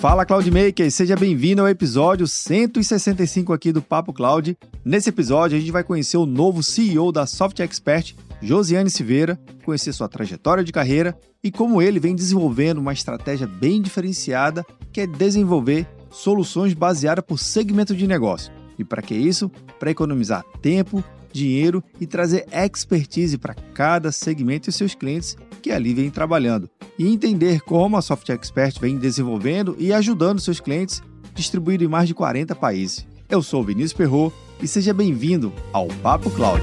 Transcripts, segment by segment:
Fala Cloudmaker, seja bem-vindo ao episódio 165 aqui do Papo Cloud. Nesse episódio a gente vai conhecer o novo CEO da Soft Expert, Josiane Silveira, conhecer sua trajetória de carreira e como ele vem desenvolvendo uma estratégia bem diferenciada que é desenvolver soluções baseadas por segmento de negócio. E para que isso? Para economizar tempo, dinheiro e trazer expertise para cada segmento e seus clientes que ali vem trabalhando. E entender como a Soft Expert vem desenvolvendo e ajudando seus clientes distribuído em mais de 40 países. Eu sou Vinícius Perro e seja bem-vindo ao Papo Cloud.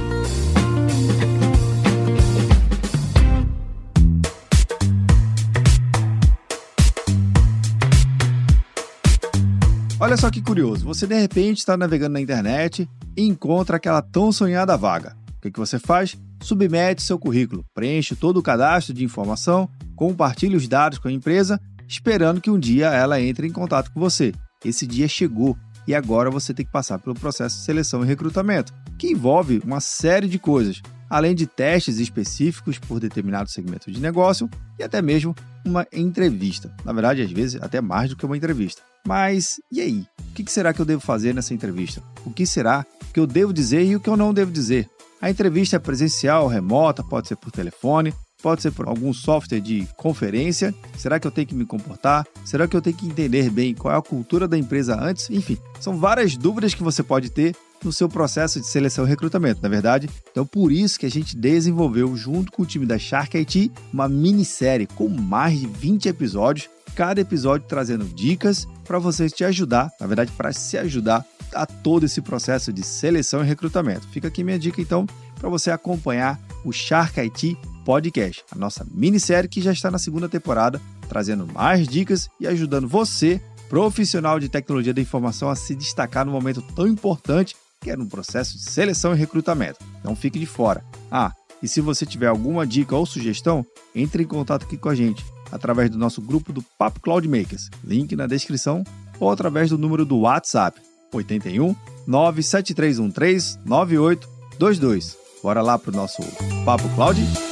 Olha só que curioso, você de repente está navegando na internet e encontra aquela tão sonhada vaga. O que, que você faz? Submete seu currículo, preenche todo o cadastro de informação, compartilhe os dados com a empresa, esperando que um dia ela entre em contato com você. Esse dia chegou e agora você tem que passar pelo processo de seleção e recrutamento, que envolve uma série de coisas, além de testes específicos por determinado segmento de negócio e até mesmo uma entrevista. Na verdade, às vezes, até mais do que uma entrevista. Mas e aí? O que será que eu devo fazer nessa entrevista? O que será que eu devo dizer e o que eu não devo dizer? A entrevista é presencial, remota, pode ser por telefone, pode ser por algum software de conferência. Será que eu tenho que me comportar? Será que eu tenho que entender bem qual é a cultura da empresa antes? Enfim, são várias dúvidas que você pode ter no seu processo de seleção e recrutamento, na é verdade? Então, por isso que a gente desenvolveu, junto com o time da Shark IT, uma minissérie com mais de 20 episódios cada episódio trazendo dicas para você te ajudar, na verdade, para se ajudar a todo esse processo de seleção e recrutamento. Fica aqui minha dica, então, para você acompanhar o Shark IT Podcast, a nossa minissérie que já está na segunda temporada, trazendo mais dicas e ajudando você, profissional de tecnologia da informação, a se destacar no momento tão importante que é no processo de seleção e recrutamento. Não fique de fora. Ah, e se você tiver alguma dica ou sugestão, entre em contato aqui com a gente através do nosso grupo do Papo Cloud Makers, link na descrição, ou através do número do WhatsApp 81 97313 9822. Bora lá pro nosso Papo Cloud?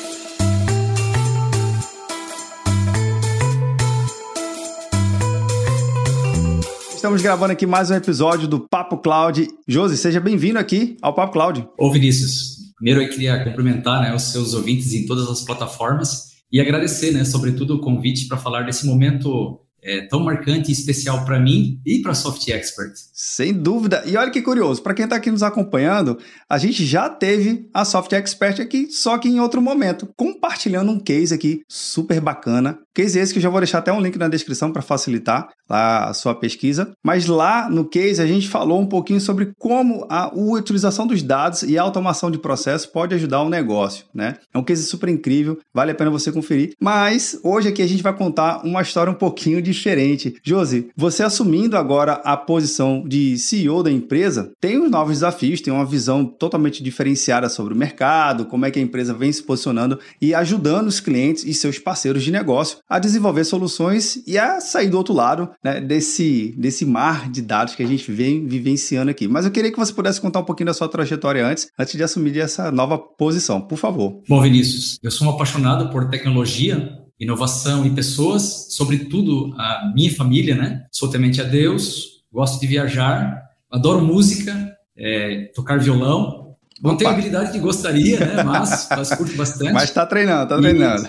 Estamos gravando aqui mais um episódio do Papo Cloud. Josi, seja bem-vindo aqui ao Papo Cloud. Ô Vinícius, primeiro eu queria cumprimentar né, os seus ouvintes em todas as plataformas e agradecer, né, sobretudo o convite para falar desse momento é, tão marcante e especial para mim e para a Soft Expert. Sem dúvida. E olha que curioso, para quem está aqui nos acompanhando, a gente já teve a Soft Expert aqui, só que em outro momento, compartilhando um case aqui super bacana. Case esse que eu já vou deixar até um link na descrição para facilitar a sua pesquisa. Mas lá no case a gente falou um pouquinho sobre como a, a utilização dos dados e a automação de processo pode ajudar o negócio, né? É um case super incrível, vale a pena você conferir. Mas hoje aqui a gente vai contar uma história um pouquinho de diferente. Josi, você assumindo agora a posição de CEO da empresa, tem os novos desafios, tem uma visão totalmente diferenciada sobre o mercado, como é que a empresa vem se posicionando e ajudando os clientes e seus parceiros de negócio a desenvolver soluções e a sair do outro lado né, desse, desse mar de dados que a gente vem vivenciando aqui. Mas eu queria que você pudesse contar um pouquinho da sua trajetória antes, antes de assumir essa nova posição, por favor. Bom, Vinícius, eu sou um apaixonado por tecnologia inovação e pessoas, sobretudo a minha família, né? Sou temente a Deus, gosto de viajar, adoro música, é, tocar violão. Não tenho a habilidade que gostaria, né? Mas, mas curto bastante. Mas está treinando, está treinando.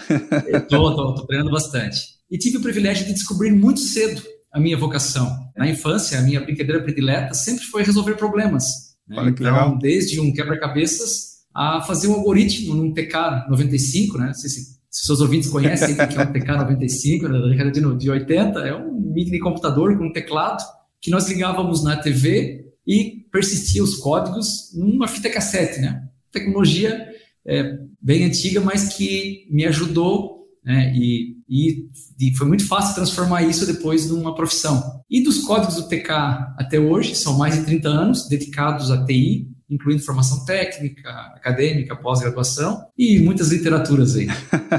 Estou treinando bastante. E tive o privilégio de descobrir muito cedo a minha vocação. Na infância, a minha brincadeira predileta sempre foi resolver problemas. Né? Olha que então, legal. desde um quebra-cabeças a fazer um algoritmo num TK 95, né? Não sei se se seus ouvintes conhecem o que é o TK95, da década de 80, é um mini computador com um teclado que nós ligávamos na TV e persistia os códigos numa fita cassete, né? Tecnologia é, bem antiga, mas que me ajudou né? e, e, e, foi muito fácil transformar isso depois numa profissão. E dos códigos do TK até hoje, são mais de 30 anos dedicados à TI, incluindo formação técnica, acadêmica, pós-graduação e muitas literaturas aí.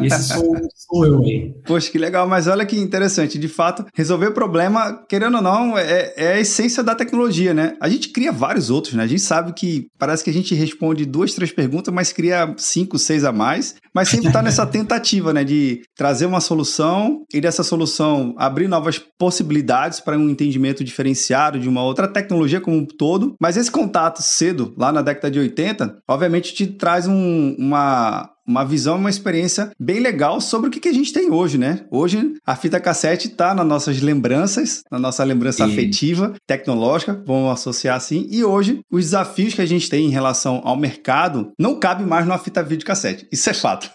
E esse sou, sou eu aí. Poxa, que legal, mas olha que interessante. De fato, resolver problema, querendo ou não, é, é, a essência da tecnologia, né? A gente cria vários outros, né? A gente sabe que parece que a gente responde duas, três perguntas, mas cria cinco, seis a mais, mas sempre está nessa tentativa, né? De trazer uma solução e dessa solução abrir novas possibilidades para um entendimento diferenciado de uma outra tecnologia como um todo. Mas esse contato cedo, lá na década de 80, obviamente te traz um, uma, uma visão, uma experiência bem legal sobre o que, que a gente tem hoje, né? Hoje a fita cassete está nas nossas lembranças, na nossa lembrança e... afetiva, tecnológica, vamos associar assim, e hoje os desafios que a gente tem em relação ao mercado não cabe mais numa fita videocassete. Isso é fato.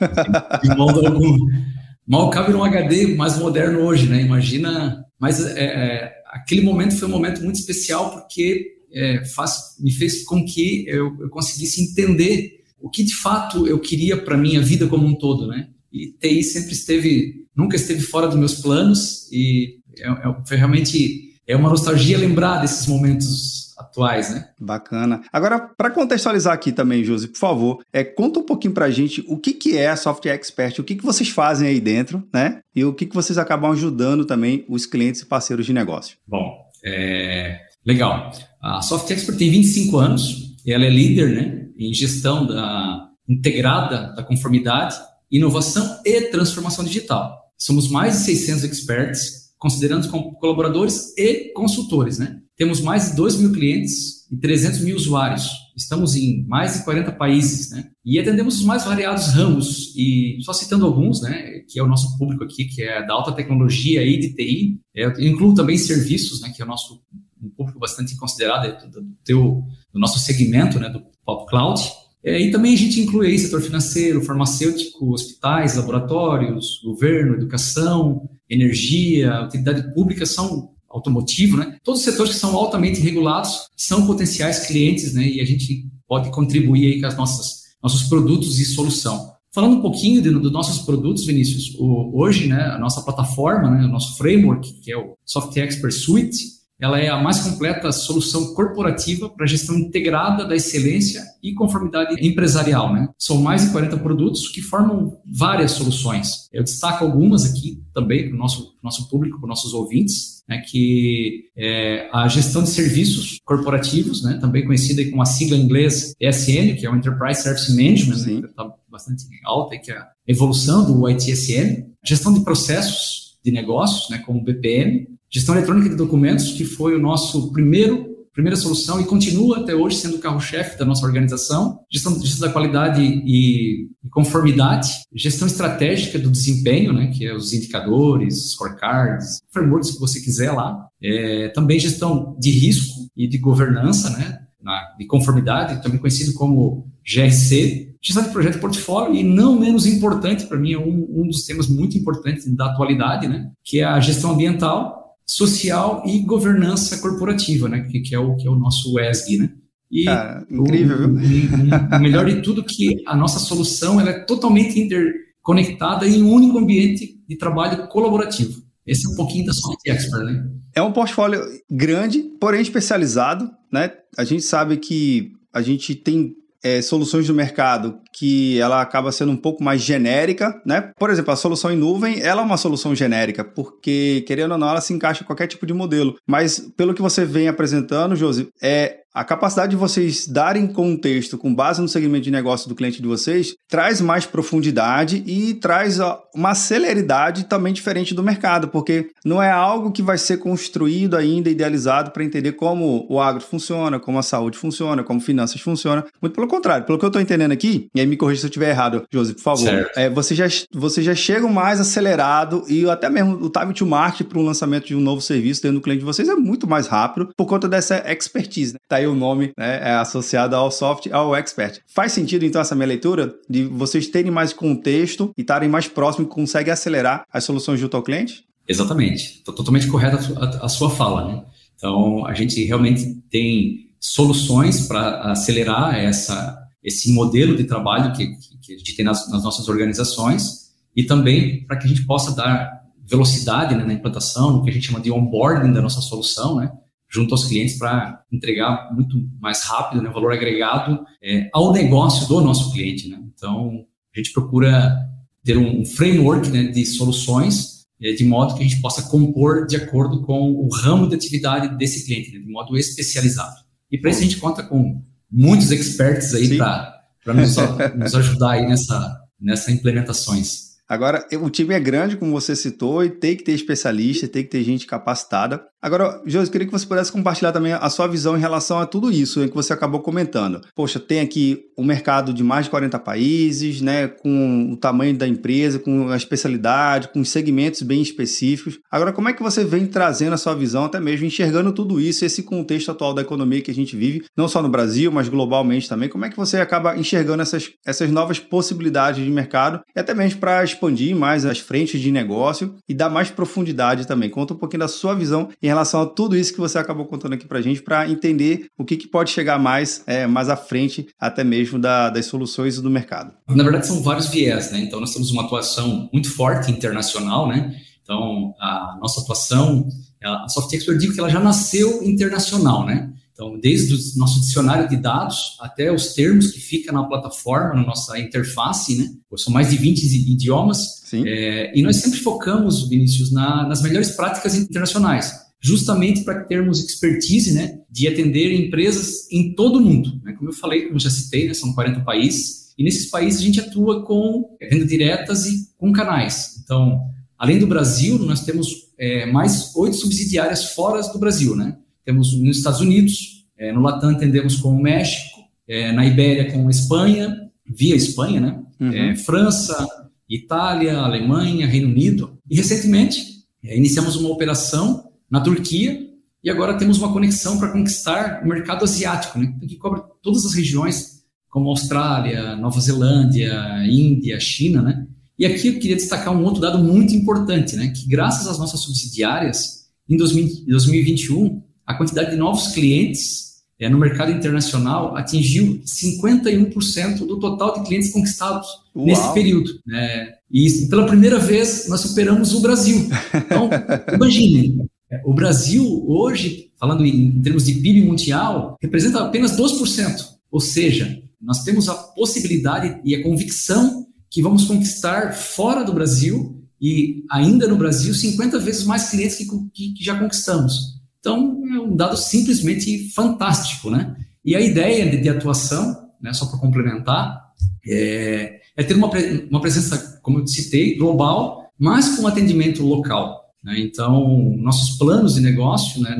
Mal cabe num HD mais moderno hoje, né? Imagina. Mas é, é, aquele momento foi um momento muito especial porque é, faz, me fez com que eu, eu conseguisse entender o que de fato eu queria para minha vida como um todo, né? E TI sempre esteve, nunca esteve fora dos meus planos e é, é, foi realmente é uma nostalgia lembrar desses momentos atuais, né? Bacana. Agora, para contextualizar aqui também, Josi, por favor, é, conta um pouquinho para a gente o que, que é a Software Expert, o que, que vocês fazem aí dentro, né? E o que, que vocês acabam ajudando também os clientes e parceiros de negócio. Bom, é... legal. A Software Expert tem 25 anos, ela é líder, né? em gestão da integrada da conformidade, inovação e transformação digital. Somos mais de 600 experts, considerando como colaboradores e consultores, né? Temos mais de 2 mil clientes e 300 mil usuários. Estamos em mais de 40 países, né? E atendemos os mais variados ramos. E só citando alguns, né? Que é o nosso público aqui, que é da alta tecnologia e de TI. É, eu incluo também serviços, né? Que é o nosso um público bastante considerado do, do, teu, do nosso segmento, né? Do Pop Cloud. É, e também a gente inclui aí setor financeiro, farmacêutico, hospitais, laboratórios, governo, educação, energia, utilidade pública, são automotivo, né? Todos os setores que são altamente regulados são potenciais clientes, né? E a gente pode contribuir aí com as nossas nossos produtos e solução. Falando um pouquinho dos do nossos produtos, Vinícius, o, hoje, né, a nossa plataforma, né, o nosso framework, que é o Software Expert Suite, ela é a mais completa solução corporativa para gestão integrada da excelência e conformidade empresarial. Né? São mais de 40 produtos que formam várias soluções. Eu destaco algumas aqui também para o nosso, nosso público, para os nossos ouvintes, né, que é a gestão de serviços corporativos, né, também conhecida como a sigla em inglês ESM, que é o Enterprise Service Management, né, está bastante alta, que é a evolução do ITSM. Gestão de processos de negócios, né, como BPM, Gestão eletrônica de documentos, que foi o nosso primeiro primeira solução e continua até hoje sendo o carro-chefe da nossa organização. Gestão, gestão da qualidade e, conformidade, gestão estratégica do desempenho, né, que é os indicadores, scorecards, frameworks que você quiser lá. É, também gestão de risco e de governança, né, na, de conformidade, também conhecido como GRC, gestão de projeto portfólio e não menos importante para mim é um, um dos temas muito importantes da atualidade, né, que é a gestão ambiental social e governança corporativa, né? Que, que é o que é o nosso ESG, né? E Cara, incrível, o, o, o, melhor de tudo que a nossa solução ela é totalmente interconectada em um único ambiente de trabalho colaborativo. Esse é um pouquinho da Soft Expert, né? É um portfólio grande, porém especializado, né? A gente sabe que a gente tem é, soluções do mercado que ela acaba sendo um pouco mais genérica, né? Por exemplo, a solução em nuvem, ela é uma solução genérica, porque, querendo ou não, ela se encaixa em qualquer tipo de modelo. Mas, pelo que você vem apresentando, Josi, é a capacidade de vocês darem contexto com base no segmento de negócio do cliente de vocês traz mais profundidade e traz uma celeridade também diferente do mercado, porque não é algo que vai ser construído ainda, idealizado para entender como o agro funciona, como a saúde funciona, como finanças funciona. Muito pelo contrário, pelo que eu estou entendendo aqui, e aí me corrija se eu estiver errado, Josi, por favor, é, você, já, você já chega mais acelerado e até mesmo o time to market para um lançamento de um novo serviço dentro do cliente de vocês é muito mais rápido por conta dessa expertise. Né? Tá aí o nome né, é associado ao soft, ao expert. Faz sentido, então, essa minha leitura de vocês terem mais contexto e estarem mais próximos consegue acelerar as soluções junto ao cliente? Exatamente. Está totalmente correta a, a, sua fala, né? Então, a gente realmente tem soluções para acelerar essa, esse modelo de trabalho que, que a gente tem nas, nas nossas organizações e também para que a gente possa dar velocidade né, na implantação, no que a gente chama de onboarding da nossa solução, né? Junto aos clientes para entregar muito mais rápido, né, valor agregado é, ao negócio do nosso cliente. Né? Então, a gente procura ter um framework né, de soluções é, de modo que a gente possa compor de acordo com o ramo de atividade desse cliente, né, de modo especializado. E para isso a gente conta com muitos experts aí para nos, nos ajudar aí nessa, nessa implementações. Agora, o time é grande, como você citou, e tem que ter especialista, tem que ter gente capacitada. Agora, José, eu queria que você pudesse compartilhar também a sua visão em relação a tudo isso que você acabou comentando. Poxa, tem aqui um mercado de mais de 40 países, né, com o tamanho da empresa, com a especialidade, com segmentos bem específicos. Agora, como é que você vem trazendo a sua visão, até mesmo enxergando tudo isso, esse contexto atual da economia que a gente vive, não só no Brasil, mas globalmente também? Como é que você acaba enxergando essas, essas novas possibilidades de mercado e até mesmo para expandir mais as frentes de negócio e dar mais profundidade também? Conta um pouquinho da sua visão em relação a tudo isso que você acabou contando aqui para a gente, para entender o que, que, pode chegar mais, é, mais à frente, até mesmo da, das soluções do mercado. Na verdade, são vários viés, né? Então, nós temos uma atuação muito forte internacional, né? Então, a nossa atuação, a Soft Expert, eu digo que ela já nasceu internacional, né? Então, desde o nosso dicionário de dados até os termos que ficam na plataforma, na nossa interface, né? São mais de 20 idiomas. É, e nós sempre focamos, Vinícius, na, nas melhores práticas internacionais justamente para termos expertise né, de atender empresas em todo o mundo. Né? Como eu falei, como já citei, né, são 40 países, e nesses países a gente atua com vendas diretas e com canais. Então, além do Brasil, nós temos é, mais oito subsidiárias fora do Brasil. Né? Temos nos Estados Unidos, é, no Latam atendemos com o México, é, na Ibéria com a Espanha, via Espanha, né? Uhum. É, França, Itália, Alemanha, Reino Unido. E recentemente é, iniciamos uma operação na Turquia, e agora temos uma conexão para conquistar o mercado asiático, né, que cobre todas as regiões, como Austrália, Nova Zelândia, Índia, China, né? E aqui eu queria destacar um outro dado muito importante, né? Que graças às nossas subsidiárias, em 2021, a quantidade de novos clientes é, no mercado internacional atingiu 51% do total de clientes conquistados Uau. nesse período. Né? E pela primeira vez nós superamos o Brasil. Então, imagine, o Brasil, hoje, falando em, termos de PIB mundial, representa apenas 2%. Ou seja, nós temos a possibilidade e a convicção que vamos conquistar fora do Brasil e ainda no Brasil 50 vezes mais clientes que, que, que já conquistamos. Então, é um dado simplesmente fantástico, né? E a ideia de, de atuação, né, só para complementar, é, é ter uma, uma presença, como eu citei, global, mas com atendimento local. Né? Então, nossos planos de negócio né,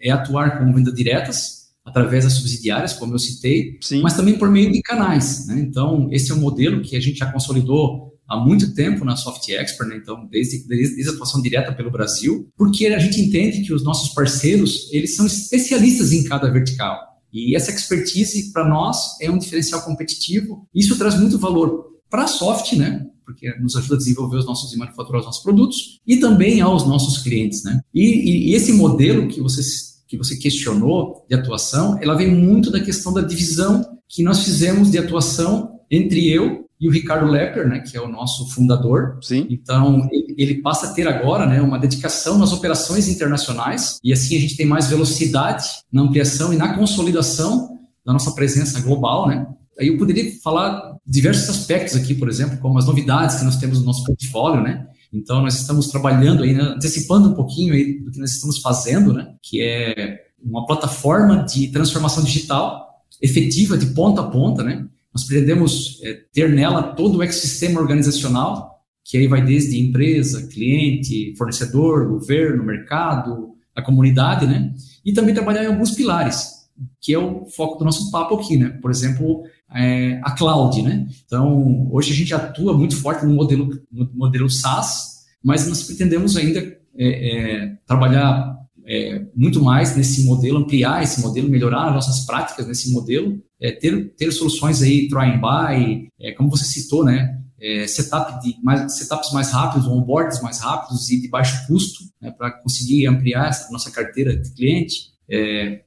é atuar com venda diretas, através das subsidiárias, como eu citei, Sim. mas também por meio de canais. Né? Então, esse é um modelo que a gente já consolidou há muito tempo na Soft Expert, né? então desde, desde, a atuação direta pelo Brasil, porque a gente entende que os nossos parceiros eles são especialistas em cada vertical e essa expertise para nós é um diferencial competitivo. Isso traz muito valor para a Soft, né? Porque nos ajuda a desenvolver os nossos e manufaturar os nossos produtos, e também aos nossos clientes, né? E, e, esse modelo que você, que você questionou de atuação, ela vem muito da questão da divisão que nós fizemos de atuação entre eu e o Ricardo Lepper, né, que é o nosso fundador. Sim. Então, ele, ele, passa a ter agora né, uma dedicação nas operações internacionais, e assim a gente tem mais velocidade na ampliação e na consolidação da nossa presença global, né? Aí eu poderia falar diversos aspectos aqui, por exemplo, como as novidades que nós temos no nosso portfólio, né? Então, nós estamos trabalhando aí, né, antecipando um pouquinho aí do que nós estamos fazendo, né? Que é uma plataforma de transformação digital efetiva de ponta a ponta, né? Nós pretendemos é, ter nela todo o ecossistema organizacional, que aí vai desde empresa, cliente, fornecedor, governo, mercado, a comunidade, né? E também trabalhar em alguns pilares, que é o foco do nosso papo aqui, né? Por exemplo, é, a cloud, né? Então, hoje a gente atua muito forte no modelo, no modelo SaaS, mas nós pretendemos ainda é, é, trabalhar é, muito mais nesse modelo, ampliar esse modelo, melhorar as nossas práticas nesse modelo, é, ter, ter soluções aí, try and buy, é, como você citou, né? setup de mais, setups mais rápidos, onboards mais rápidos e de baixo custo, né, para conseguir ampliar a nossa carteira de cliente.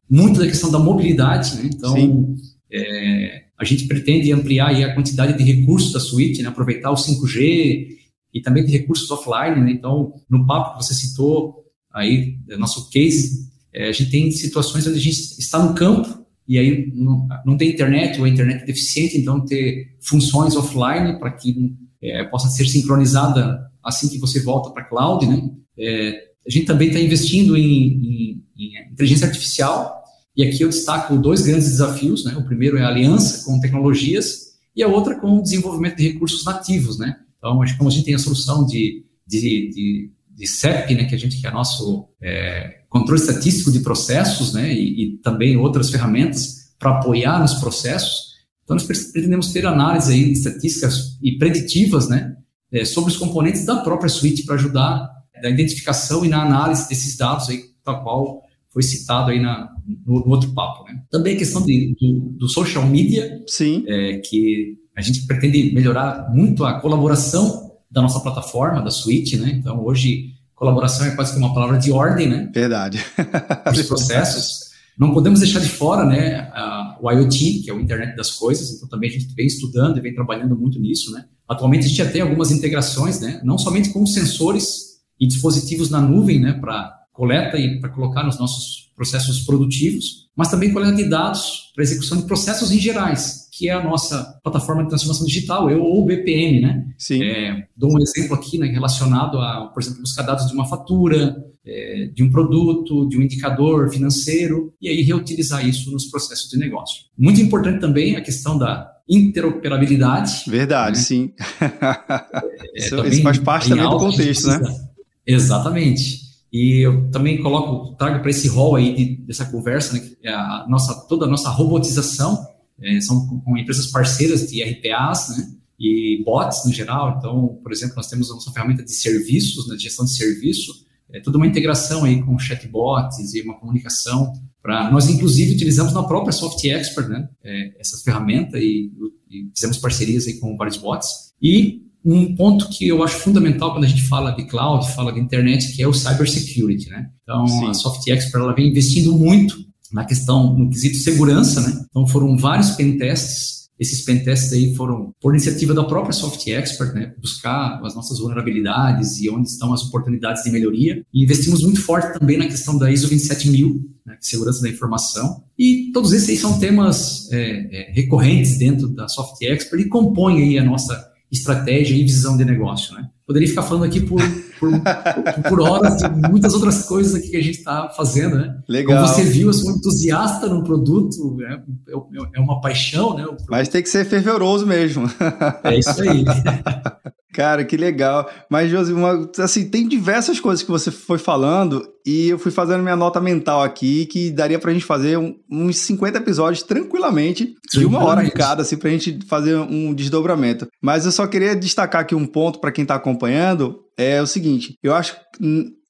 muito da questão da mobilidade, né? Então, a gente pretende ampliar a quantidade de recursos da suíte, né, aproveitar o 5G e também de recursos offline. Né? Então, no papo que você citou, aí, nosso case, é, a gente tem situações onde a gente está no campo e aí não, não tem internet ou a internet é deficiente, então ter funções offline para que é, possa ser sincronizada assim que você volta para a cloud. Né? É, a gente também está investindo em, em, em inteligência artificial e aqui eu destaco dois grandes desafios, né? O primeiro é a aliança com tecnologias e a outra com o desenvolvimento de recursos nativos, né? Então, acho que como a gente tem a solução de, de, de, de CEP, né, que a gente que é nosso é, controle estatístico de processos, né, e, e também outras ferramentas para apoiar nos processos, então nós pretendemos ter análise aí, estatísticas e preditivas, né, é, sobre os componentes da própria suíte para ajudar na identificação e na análise desses dados aí, tal qual foi citado aí na, no, no outro papo. Né? Também a questão de, do, do, social media, Sim. É, que a gente pretende melhorar muito a colaboração da nossa plataforma, da suíte, né? Então, hoje, colaboração é quase que uma palavra de ordem, né? Verdade. Os processos. Não podemos deixar de fora, né, a, o IoT, que é o Internet das Coisas, então também a gente vem estudando e vem trabalhando muito nisso, né? Atualmente a gente já tem algumas integrações, né, não somente com sensores e dispositivos na nuvem, né, para coleta e para colocar nos nossos processos produtivos, mas também coleta de dados para execução de processos em gerais, que é a nossa plataforma de transformação digital, eu ou o BPM, né? Sim. É, dou um exemplo aqui, né, relacionado a, por exemplo, buscar dados de uma fatura, é, de um produto, de um indicador financeiro, e aí reutilizar isso nos processos de negócio. Muito importante também a questão da interoperabilidade. Verdade, né? sim. É, isso, isso, faz parte também do contexto, né? Exatamente. E eu também coloco, trago para esse rol aí de, dessa conversa, né, é a nossa, toda a nossa robotização, é, são com, com, empresas parceiras de RPAs, né, e bots no geral. Então, por exemplo, nós temos a nossa ferramenta de serviços, né, de gestão de serviço, é toda uma integração aí com chatbots e uma comunicação para nós inclusive utilizamos na própria Soft Expert, né, é, essa ferramenta e, e fizemos parcerias aí com vários bots. E um ponto que eu acho fundamental quando a gente fala de cloud, fala de internet, que é o cybersecurity, né? Então, Sim. a Soft Expert, ela vem investindo muito na questão, no quesito segurança, né? Então, foram vários pentests esses pentests aí foram por iniciativa da própria Soft Expert, né, buscar as nossas vulnerabilidades e onde estão as oportunidades de melhoria. E investimos muito forte também na questão da ISO 27000, né, segurança da informação. E todos esses aí são temas é, é, recorrentes dentro da Soft Expert e compõem aí a nossa estratégia e visão de negócio, né? Poderia ficar falando aqui por, por, por horas de muitas outras coisas aqui que a gente está fazendo, né? Legal. Como você viu, eu sou um entusiasta no produto, é, é uma paixão, né? Mas tem que ser fervoroso mesmo. É isso aí. Cara, que legal. Mas, Josi, uma, assim, tem diversas coisas que você foi falando e eu fui fazendo minha nota mental aqui que daria pra gente fazer um, uns 50 episódios tranquilamente, de uma hora cada, assim, pra gente fazer um desdobramento. Mas eu só queria destacar aqui um ponto para quem tá acompanhando, é o seguinte, eu acho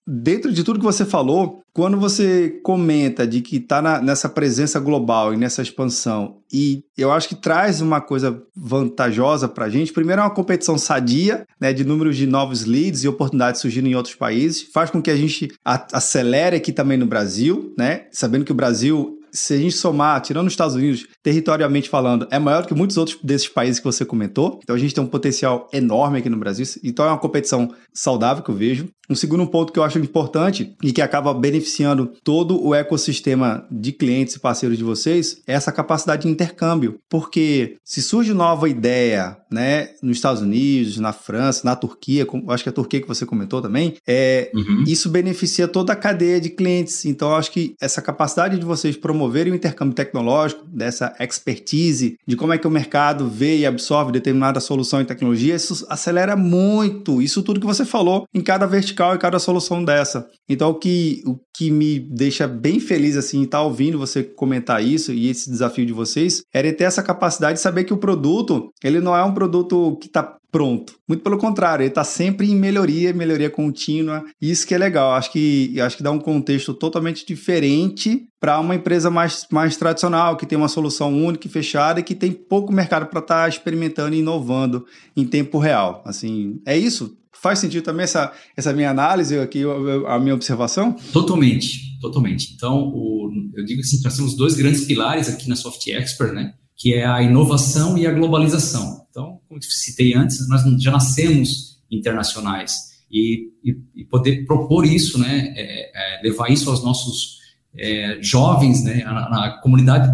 dentro de tudo que você falou, quando você comenta de que está nessa presença global e nessa expansão, e eu acho que traz uma coisa vantajosa para a gente, primeiro é uma competição sadia, né, de números de novos leads e oportunidades surgindo em outros países, faz com que a gente acelere aqui também no Brasil, né, sabendo que o Brasil se a gente somar, tirando os Estados Unidos, territorialmente falando, é maior do que muitos outros desses países que você comentou. Então a gente tem um potencial enorme aqui no Brasil. Então é uma competição saudável que eu vejo. Um segundo ponto que eu acho importante e que acaba beneficiando todo o ecossistema de clientes e parceiros de vocês é essa capacidade de intercâmbio. Porque se surge nova ideia, né, nos Estados Unidos, na França, na Turquia, acho que é a Turquia que você comentou também, é, uhum. isso beneficia toda a cadeia de clientes. Então, eu acho que essa capacidade de vocês promoverem o intercâmbio tecnológico, dessa expertise, de como é que o mercado vê e absorve determinada solução e tecnologia, isso acelera muito isso tudo que você falou em cada vertical e cada solução dessa. Então, o que, o que me deixa bem feliz, assim, estar tá ouvindo você comentar isso e esse desafio de vocês, era ter essa capacidade de saber que o produto, ele não é um produto que está pronto. Muito pelo contrário, ele está sempre em melhoria, melhoria contínua. Isso que é legal. Acho que acho que dá um contexto totalmente diferente para uma empresa mais, mais tradicional, que tem uma solução única e fechada e que tem pouco mercado para estar tá experimentando e inovando em tempo real. Assim, é isso. Faz sentido também essa, essa minha análise aqui, a minha observação? Totalmente, totalmente. Então, o, eu digo assim, nós temos dois grandes pilares aqui na Soft Expert, né? Que é a inovação e a globalização. Então, como eu citei antes, nós já nascemos internacionais e, e, e poder propor isso, né? É, é, levar isso aos nossos é, jovens, né? Na, na comunidade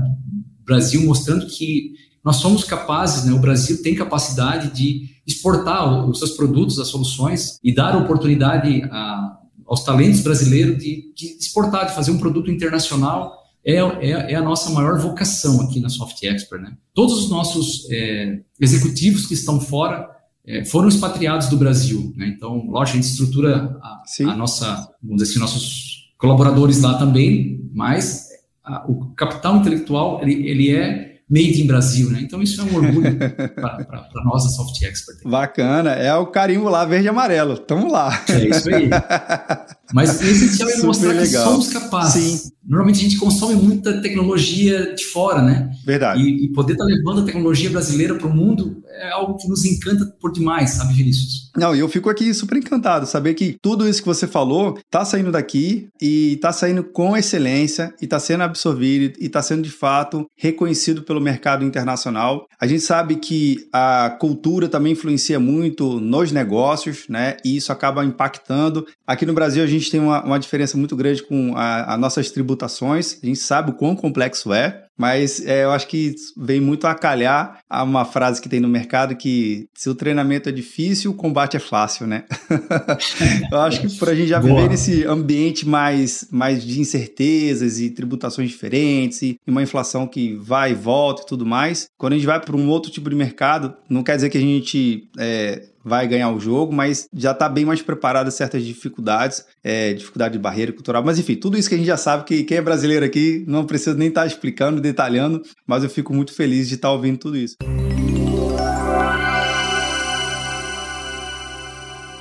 Brasil, mostrando que nós somos capazes, né, o Brasil tem capacidade de exportar os seus produtos, as soluções e dar oportunidade a, aos talentos brasileiros de, de, exportar, de fazer um produto internacional. É, é, é, a nossa maior vocação aqui na Soft Expert. Né? Todos os nossos é, executivos que estão fora é, foram expatriados do Brasil. Né? Então, lógico, a gente estrutura a, a, nossa, vamos dizer assim, nossos colaboradores lá também, mas a, o capital intelectual ele, ele é made in Brasil, né? Então isso é um orgulho para nós da Soft Expert. Bacana, é o carimbo lá verde e amarelo. Tamo lá. É isso aí. Mas o essencial é mostrar legal. que somos capazes. Sim. Normalmente a gente consome muita tecnologia de fora, né? Verdade. E, e poder estar tá levando a tecnologia brasileira para o mundo é algo que nos encanta por demais, sabe, Vinícius? Não, e eu fico aqui super encantado, saber que tudo isso que você falou tá saindo daqui e tá saindo com excelência e tá sendo absorvido e tá sendo de fato reconhecido pelo mercado internacional. A gente sabe que a cultura também influencia muito nos negócios, né? E isso acaba impactando. Aqui no Brasil a gente tem uma, uma diferença muito grande com as nossas tributações. A gente sabe o quão complexo é. Mas é, eu acho que vem muito a calhar a uma frase que tem no mercado que se o treinamento é difícil, o combate é fácil, né? eu acho que por a gente já Boa. viver nesse ambiente mais, mais de incertezas e tributações diferentes e uma inflação que vai e volta e tudo mais, quando a gente vai para um outro tipo de mercado, não quer dizer que a gente é, vai ganhar o jogo, mas já está bem mais preparado a certas dificuldades, é, dificuldade de barreira cultural. Mas enfim, tudo isso que a gente já sabe, que quem é brasileiro aqui não precisa nem estar tá explicando, detalhando, mas eu fico muito feliz de estar tá ouvindo tudo isso.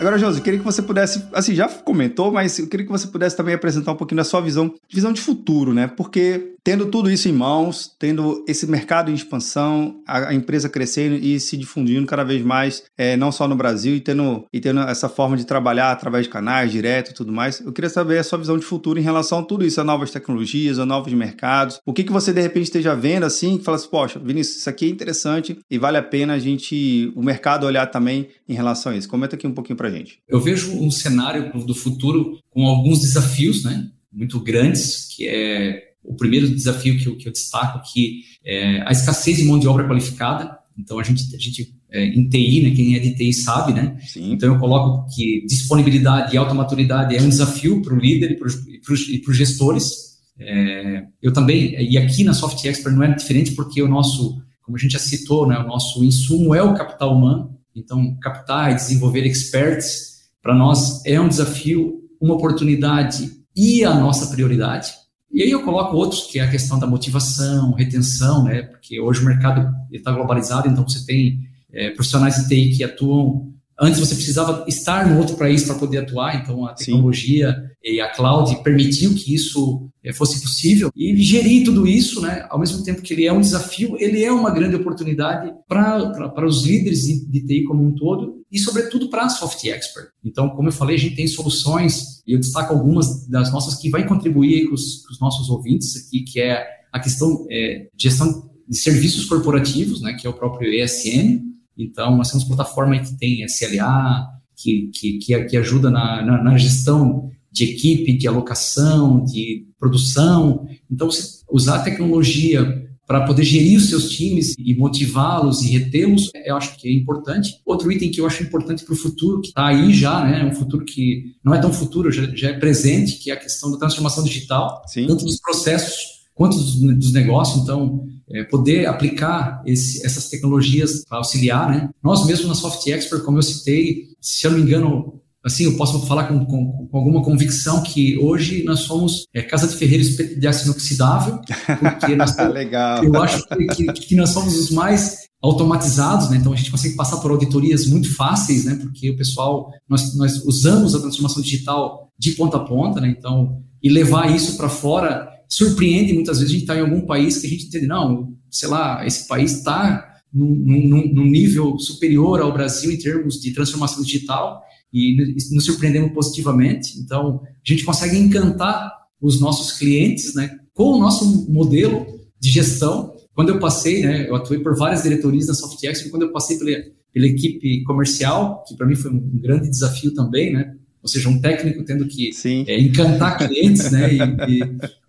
Agora, Josi, queria que você pudesse, assim, já comentou, mas eu queria que você pudesse também apresentar um pouquinho da sua visão, visão de futuro, né? Porque tendo tudo isso em mãos, tendo esse mercado em expansão, a, a empresa crescendo e se difundindo cada vez mais, é, não só no Brasil, e tendo, e tendo essa forma de trabalhar através de canais, direto e tudo mais, eu queria saber a sua visão de futuro em relação a tudo isso, a novas tecnologias, a novos mercados. O que, que você, de repente, esteja vendo, assim, que fala assim, poxa, Vinícius, isso aqui é interessante e vale a pena a gente, o mercado olhar também em relação a isso. Comenta aqui um pouquinho pra gente. Eu vejo um cenário do futuro com alguns desafios, né? Muito grandes, que é o primeiro desafio que eu, que eu destaco aqui é a escassez de mão de obra qualificada. Então, a gente, a gente é, em TI, né, quem é de TI sabe, né? Sim. Então, eu coloco que disponibilidade e alta maturidade é um desafio para o líder e para os gestores. É, eu também, e aqui na Soft Expert não é diferente, porque o nosso, como a gente já citou, né, o nosso insumo é o capital humano. Então, captar e desenvolver experts, para nós é um desafio, uma oportunidade e a nossa prioridade. E aí eu coloco outros, que é a questão da motivação, retenção, né? Porque hoje o mercado está globalizado, então você tem é, profissionais de TI que atuam. Antes você precisava estar no outro país para poder atuar, então a tecnologia Sim. e a cloud permitiu que isso é, fosse possível. E gerir tudo isso, né, ao mesmo tempo que ele é um desafio, ele é uma grande oportunidade para os líderes de, de TI como um todo e, sobretudo, para a Soft Expert. Então, como eu falei, a gente tem soluções, e eu destaco algumas das nossas que vai contribuir com os, com os nossos ouvintes aqui, que é a questão é, de gestão de serviços corporativos, né, que é o próprio ESM. Então, nós temos plataforma que tem SLA, que, que, que, que ajuda na, na, na gestão de equipe, de alocação, de produção. Então, usar a tecnologia para poder gerir os seus times e motivá-los e retê-los, eu acho que é importante. Outro item que eu acho importante para o futuro, que está aí já, né, um futuro que não é tão futuro, já, já é presente, que é a questão da transformação digital, Sim. tanto dos processos quanto dos, dos negócios. Então, é, poder aplicar esse, essas tecnologias para auxiliar, né? Nós mesmos na Soft Expert, como eu citei, se eu não me engano, assim, eu posso falar com, com, com, alguma convicção que hoje nós somos é, Casa de Ferreira de aço inoxidável, porque nós, Legal. eu acho que, que, que, nós somos os mais automatizados, né? então a gente consegue passar por auditorias muito fáceis, né? porque o pessoal, nós, nós usamos a transformação digital de ponta a ponta, né? então, e levar isso para fora surpreende muitas vezes a gente está em algum país que a gente entende, não, sei lá, esse país está num, num, num nível superior ao Brasil em termos de transformação digital, e nos surpreendemos positivamente. Então, a gente consegue encantar os nossos clientes né, com o nosso modelo de gestão. Quando eu passei, né, eu atuei por várias diretorias da SoftX, quando eu passei pela, pela equipe comercial, que para mim foi um grande desafio também, né? Ou seja, um técnico tendo que é, encantar clientes né, e, e,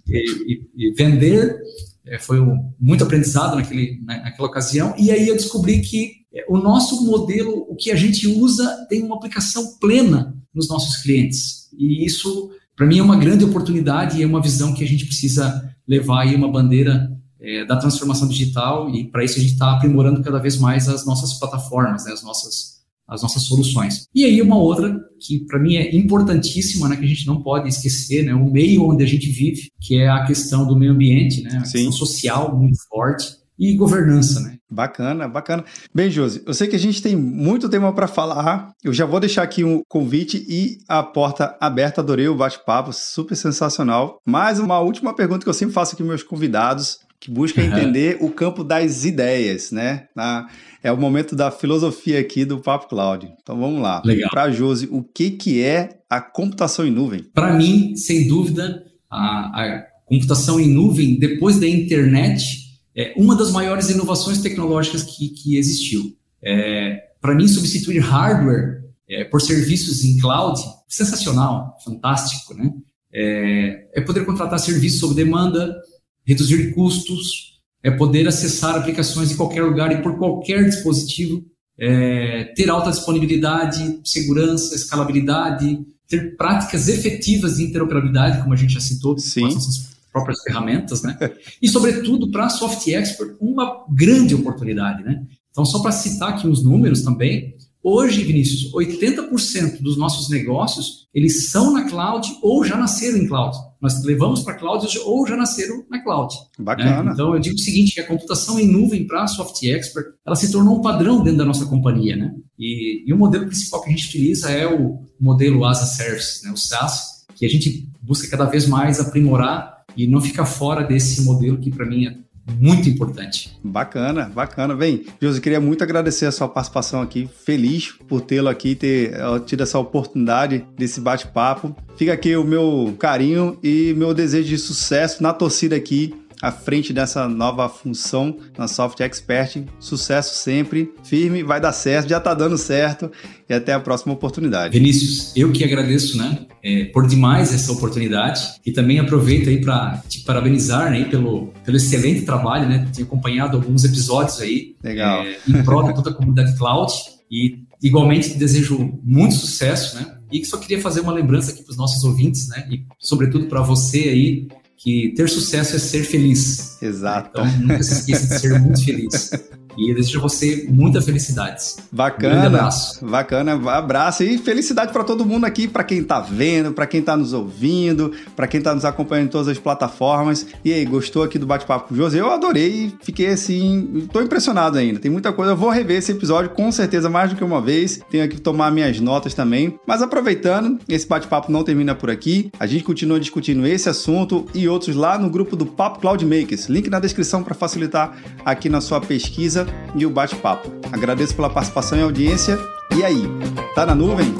e, e vender, é, foi um, muito aprendizado naquele, naquela ocasião. E aí eu descobri que é, o nosso modelo, o que a gente usa, tem uma aplicação plena nos nossos clientes. E isso, para mim, é uma grande oportunidade e é uma visão que a gente precisa levar aí uma bandeira é, da transformação digital e para isso a gente está aprimorando cada vez mais as nossas plataformas, né, as nossas as nossas soluções. E aí uma outra que para mim é importantíssima, né, que a gente não pode esquecer, né, o meio onde a gente vive, que é a questão do meio ambiente, né, a Sim. questão social muito forte e governança, né? Bacana, bacana. Bem, Josi, eu sei que a gente tem muito tema para falar. Eu já vou deixar aqui um convite e a porta aberta. Adorei o bate-papo, super sensacional. Mais uma última pergunta que eu sempre faço aqui meus convidados, que busca uhum. entender o campo das ideias, né? É o momento da filosofia aqui do Papo Cloud. Então vamos lá. Legal. Para Josi, o que, que é a computação em nuvem? Para mim, sem dúvida, a, a computação em nuvem, depois da internet, é uma das maiores inovações tecnológicas que, que existiu. É, Para mim, substituir hardware é, por serviços em cloud, sensacional, fantástico, né? É, é poder contratar serviços sob demanda, reduzir custos, é poder acessar aplicações em qualquer lugar e por qualquer dispositivo, é, ter alta disponibilidade, segurança, escalabilidade, ter práticas efetivas de interoperabilidade, como a gente já citou, Sim. com as nossas próprias ferramentas, né? E, sobretudo, para a Soft Expert, uma grande oportunidade, né? Então, só para citar aqui os números também, hoje, Vinícius, 80% dos nossos negócios, eles são na cloud ou já nasceram em cloud. Nós levamos para a cloud ou já nasceram na cloud. Né? Bacana. Né? Então, eu digo o seguinte, que a computação em nuvem para a Soft Expert, ela se tornou um padrão dentro da nossa companhia, né? E, e o modelo principal que a gente utiliza é o modelo as a Service, né? o SaaS, que a gente busca cada vez mais aprimorar e não ficar fora desse modelo que para mim é muito importante. Bacana, bacana. Bem, Josi, queria muito agradecer a sua participação aqui. Feliz por tê-lo aqui, ter tido essa oportunidade desse bate-papo. Fica aqui o meu carinho e meu desejo de sucesso na torcida aqui à frente dessa nova função na Soft Expert. Sucesso sempre, firme, vai dar certo, já está dando certo e até a próxima oportunidade. Vinícius, eu que agradeço, né, é, por demais essa oportunidade e também aproveito aí para te parabenizar, né, pelo, pelo excelente trabalho, né, tenho acompanhado alguns episódios aí. Legal. É, em prol de toda a comunidade cloud e igualmente te desejo muito sucesso, né, e só queria fazer uma lembrança aqui para os nossos ouvintes, né, e sobretudo para você aí que ter sucesso é ser feliz. Exato. Então nunca se esqueça de ser muito feliz. E eu desejo a você muita felicidades. Bacana. Um abraço. Bacana. Abraço e felicidade para todo mundo aqui, para quem está vendo, para quem está nos ouvindo, para quem está nos acompanhando em todas as plataformas. E aí, gostou aqui do bate-papo com o José? Eu adorei, fiquei assim, estou impressionado ainda. Tem muita coisa. Eu vou rever esse episódio com certeza mais do que uma vez. Tenho aqui que tomar minhas notas também. Mas aproveitando, esse bate-papo não termina por aqui. A gente continua discutindo esse assunto e outros lá no grupo do Papo Cloud Makers. Link na descrição para facilitar aqui na sua pesquisa e o bate-papo. Agradeço pela participação e audiência. E aí, tá na nuvem?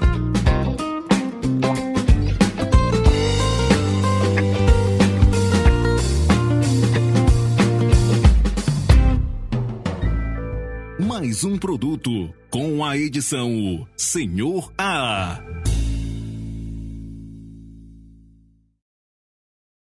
Mais um produto com a edição Senhor A.